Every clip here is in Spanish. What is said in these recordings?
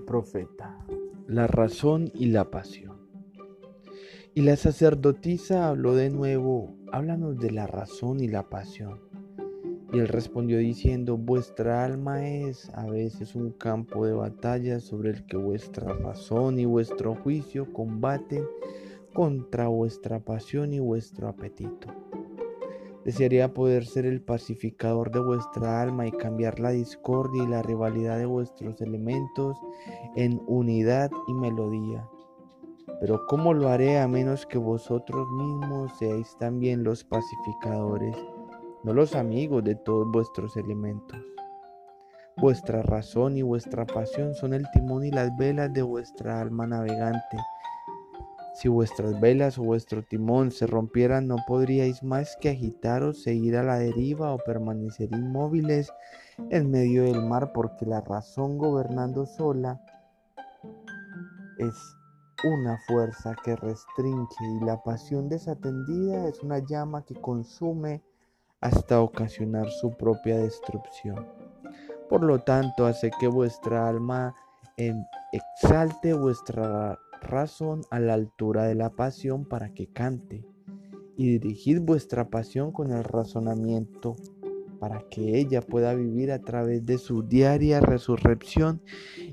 Profeta, la razón y la pasión. Y la sacerdotisa habló de nuevo, háblanos de la razón y la pasión. Y él respondió diciendo, vuestra alma es a veces un campo de batalla sobre el que vuestra razón y vuestro juicio combaten contra vuestra pasión y vuestro apetito. Desearía poder ser el pacificador de vuestra alma y cambiar la discordia y la rivalidad de vuestros elementos en unidad y melodía. Pero ¿cómo lo haré a menos que vosotros mismos seáis también los pacificadores? no los amigos de todos vuestros elementos. Vuestra razón y vuestra pasión son el timón y las velas de vuestra alma navegante. Si vuestras velas o vuestro timón se rompieran, no podríais más que agitaros, seguir a la deriva o permanecer inmóviles en medio del mar, porque la razón gobernando sola es una fuerza que restringe y la pasión desatendida es una llama que consume hasta ocasionar su propia destrucción. Por lo tanto, hace que vuestra alma exalte vuestra razón a la altura de la pasión para que cante, y dirigid vuestra pasión con el razonamiento para que ella pueda vivir a través de su diaria resurrección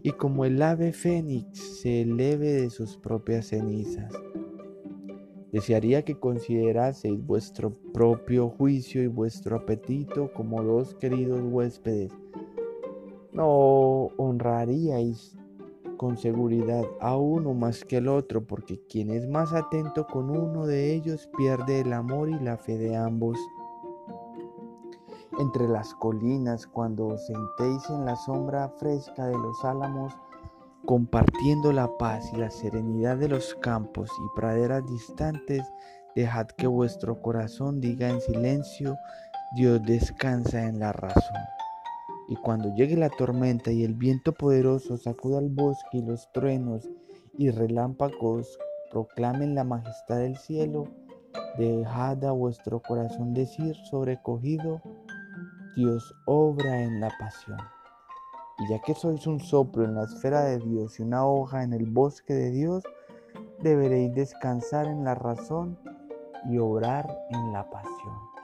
y como el ave fénix se eleve de sus propias cenizas. Desearía que consideraseis vuestro propio juicio y vuestro apetito como dos queridos huéspedes. No honraríais con seguridad a uno más que al otro, porque quien es más atento con uno de ellos pierde el amor y la fe de ambos. Entre las colinas, cuando os sentéis en la sombra fresca de los álamos, compartiendo la paz y la serenidad de los campos y praderas distantes, dejad que vuestro corazón diga en silencio, Dios descansa en la razón. Y cuando llegue la tormenta y el viento poderoso sacuda el bosque y los truenos y relámpagos proclamen la majestad del cielo, dejad a vuestro corazón decir sobrecogido, Dios obra en la pasión. Y ya que sois un soplo en la esfera de Dios y una hoja en el bosque de Dios, deberéis descansar en la razón y obrar en la pasión.